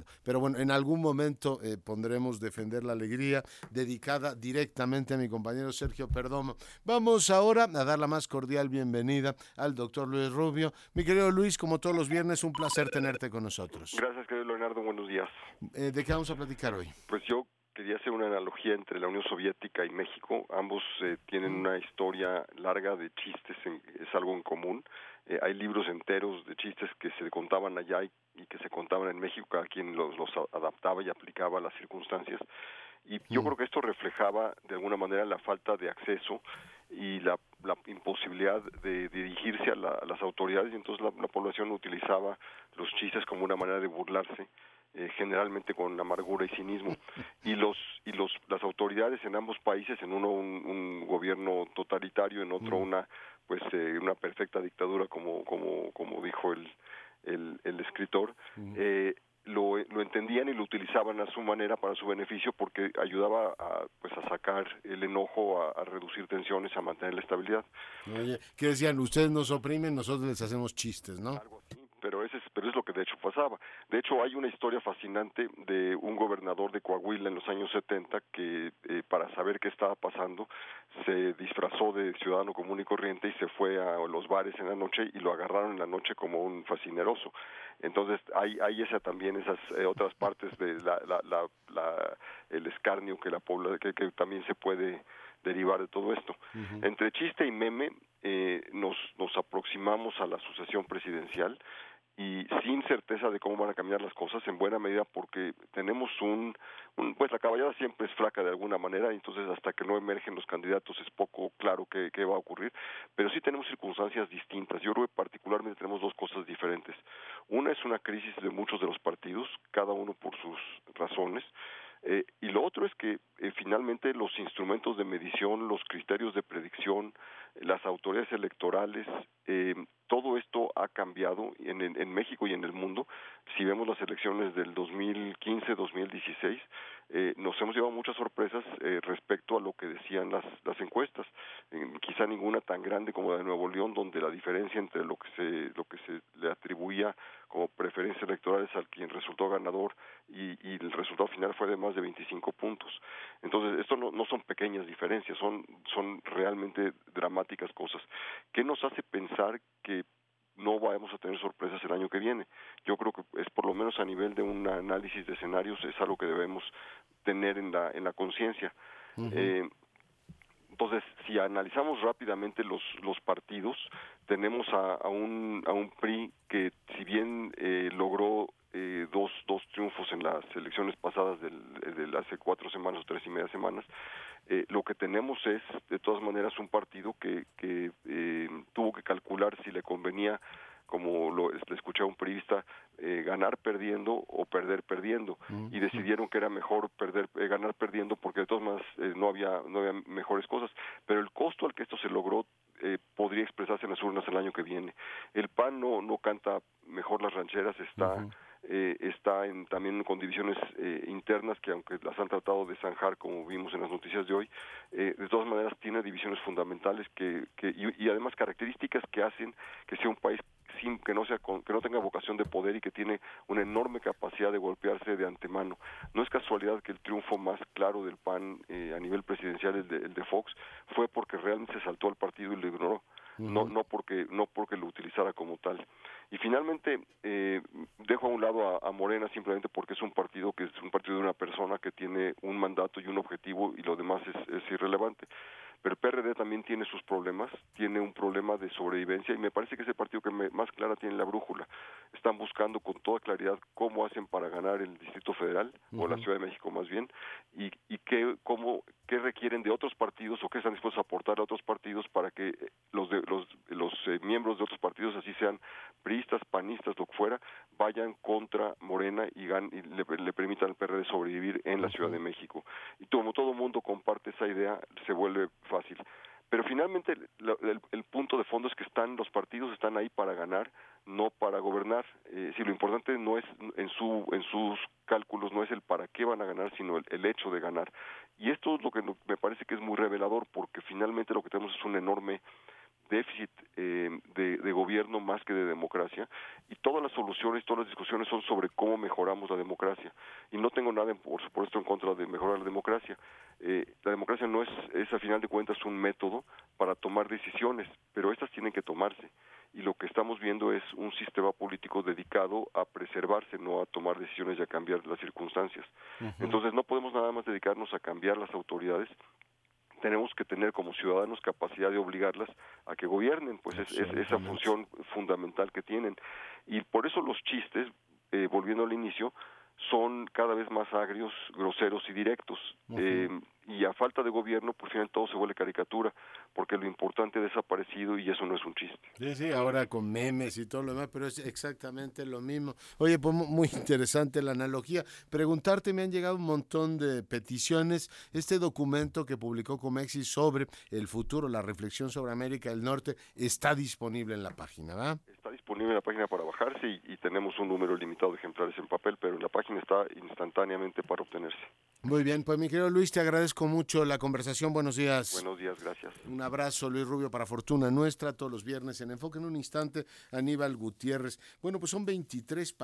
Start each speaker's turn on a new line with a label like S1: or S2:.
S1: tremendo. Pero bueno, en algún momento eh, pondremos Defender la Alegría, dedicada directamente a mi compañero Sergio Perdomo. Vamos ahora a dar la más cordial bienvenida al doctor Luis Rubio. Mi querido Luis, como todos los viernes, un placer tenerte con nosotros.
S2: Gracias, querido Leonardo, buenos días.
S1: Eh, ¿De qué vamos a platicar hoy?
S2: Pues yo quería hacer una analogía entre la Unión Soviética y México. Ambos eh, tienen una historia larga de chistes, es algo en común. Eh, hay libros enteros de chistes que se contaban allá y, que se contaban en México, cada quien los, los adaptaba y aplicaba a las circunstancias. Y yo creo que esto reflejaba de alguna manera la falta de acceso y la, imposibilidad de, dirigirse a, las autoridades y entonces la, población utilizaba los chistes como una manera de burlarse eh, generalmente con amargura y cinismo y los y los las autoridades en ambos países en uno un, gobierno totalitario en otro mm. una pues eh, una perfecta dictadura como como como dijo el el, el escritor mm. eh, lo, lo, entendían y lo utilizaban a su manera para su beneficio porque ayudaba a, pues, a sacar el enojo, a, reducir tensiones, a mantener la estabilidad.
S1: Oye, ¿qué decían? Ustedes nos oprimen, nosotros les hacemos chistes, ¿no?
S2: Algo así pero ese es, pero es lo que de hecho pasaba. De hecho hay una historia fascinante de un gobernador de Coahuila en los años 70 que eh, para saber qué estaba pasando se disfrazó de ciudadano común y corriente y se fue a los bares en la noche y lo agarraron en la noche como un fascineroso. Entonces hay, hay esa también esas eh, otras partes de la, la, la, el escarnio que la pobla, que, que también se puede derivar de todo esto. Entre chiste y meme eh, nos, nos aproximamos a la sucesión presidencial y sin certeza de cómo van a cambiar las cosas en buena medida porque tenemos un, pues la caballada siempre es flaca de alguna manera entonces hasta que no emergen los candidatos es poco claro qué, qué va a ocurrir pero sí tenemos circunstancias distintas. Yo creo que particularmente tenemos dos cosas diferentes. Una es una crisis de muchos de los partidos cada uno por sus razones eh, y lo otro es que eh, finalmente los instrumentos de medición, los criterios de predicción, las autoridades electorales, eh, todo esto ha cambiado en, México y en el mundo. Si vemos las elecciones del 2015-2016, eh, nos hemos llevado muchas sorpresas respecto a lo que decían las, las encuestas. quizá ninguna tan grande como la de Nuevo León, donde la diferencia entre lo que se, lo que se le atribuía como preferencias electorales al quien resultó ganador y, y el resultado final fue de más de 25 puntos. Entonces, esto no, no son pequeñas diferencias, son, son realmente dramáticas cosas. ¿Qué nos hace pensar que no vamos a tener sorpresas el año que viene. Yo creo que es por lo menos a nivel de un análisis de escenarios es algo que debemos tener en la en la conciencia. eh, entonces, si analizamos rápidamente los los partidos, tenemos a, a un a un PRI que si bien eh, logró eh, dos, dos triunfos en las elecciones pasadas del, de hace cuatro semanas o tres y media semanas, eh, lo que tenemos es, de todas maneras, un partido que, que eh, tuvo que calcular si le convenía como lo le escuché a un periodista, eh, ganar perdiendo o perder perdiendo. Mm, y decidieron que era mejor perder eh, ganar perdiendo porque de todas maneras eh, no había no había mejores cosas. Pero el costo al que esto se logró eh, podría expresarse en las urnas el año que viene. El PAN no no canta mejor las rancheras está eh, está en, también con divisiones eh, internas que aunque las han tratado de zanjar como vimos en las noticias de hoy, eh, de todas maneras tiene divisiones fundamentales que, que y, además características que hacen que sea un país sin que no sea que no tenga vocación de poder y que tiene una enorme capacidad de golpearse de antemano. No es casualidad que el triunfo más claro del PAN a nivel presidencial el de, el de Fox fue porque realmente se saltó al partido y lo ignoró no no porque no porque lo utilizara como tal. Y finalmente eh, dejo a un lado a, Morena simplemente porque es un partido que es un partido de una persona que tiene un mandato y un objetivo y lo demás es, es irrelevante pero el PRD también tiene sus problemas, tiene un problema de sobrevivencia y me parece que es el partido que más clara tiene la brújula. Están buscando con toda claridad cómo hacen para ganar el Distrito Federal o la Ciudad de México más bien y, y qué, cómo, qué requieren de otros partidos o qué están dispuestos a aportar a otros partidos para que los, de, los, los eh, miembros de otros partidos, así sean priistas, panistas, lo que fuera, vayan contra Morena y, gan y le, le, permitan al PRD sobrevivir en la Ciudad de México. Y como todo mundo comparte esa idea, se vuelve fácil. Pero finalmente el, el, punto de fondo es que están los partidos están ahí para ganar, no para gobernar. Eh, si lo importante no es en su en sus cálculos no es el para qué van a ganar, sino el, el hecho de ganar. Y esto es lo que me parece que es muy revelador, porque finalmente lo que tenemos es un enorme déficit eh, de, gobierno más que de democracia y todas las soluciones, todas las discusiones son sobre cómo mejoramos la democracia y no tengo nada, por supuesto, en contra de mejorar la democracia. Eh, la democracia no es, es, a final de cuentas, un método para tomar decisiones, pero estas tienen que tomarse y lo que estamos viendo es un sistema político dedicado a preservarse, no a tomar decisiones y a cambiar las circunstancias. Entonces no podemos nada más dedicarnos a cambiar las autoridades, tenemos que tener como ciudadanos capacidad de obligarlas a que gobiernen, pues es, esa función fundamental que tienen. Y por eso los chistes, eh, volviendo al inicio, son cada vez más agrios, groseros y directos. eh, y a falta de gobierno, por final todo se vuelve caricatura, porque lo importante ha desaparecido y eso no es un chiste.
S1: Sí, sí, ahora con memes y todo lo demás, pero es exactamente lo mismo. Oye, pues muy interesante la analogía. Preguntarte, me han llegado un montón de peticiones. Este documento que publicó Comexi sobre el futuro, la reflexión sobre América del Norte, está disponible en la página, ¿verdad?
S2: Está disponible en la página para bajarse y, y tenemos un número limitado de ejemplares en papel, pero en la página está instantáneamente para obtenerse.
S1: Muy bien, pues mi querido Luis, te agradezco mucho la conversación. Buenos días.
S2: Buenos días, gracias.
S1: Un abrazo, Luis Rubio, para Fortuna Nuestra, todos los viernes en Enfoque en un instante, Aníbal Gutiérrez. Bueno, pues son 23 países.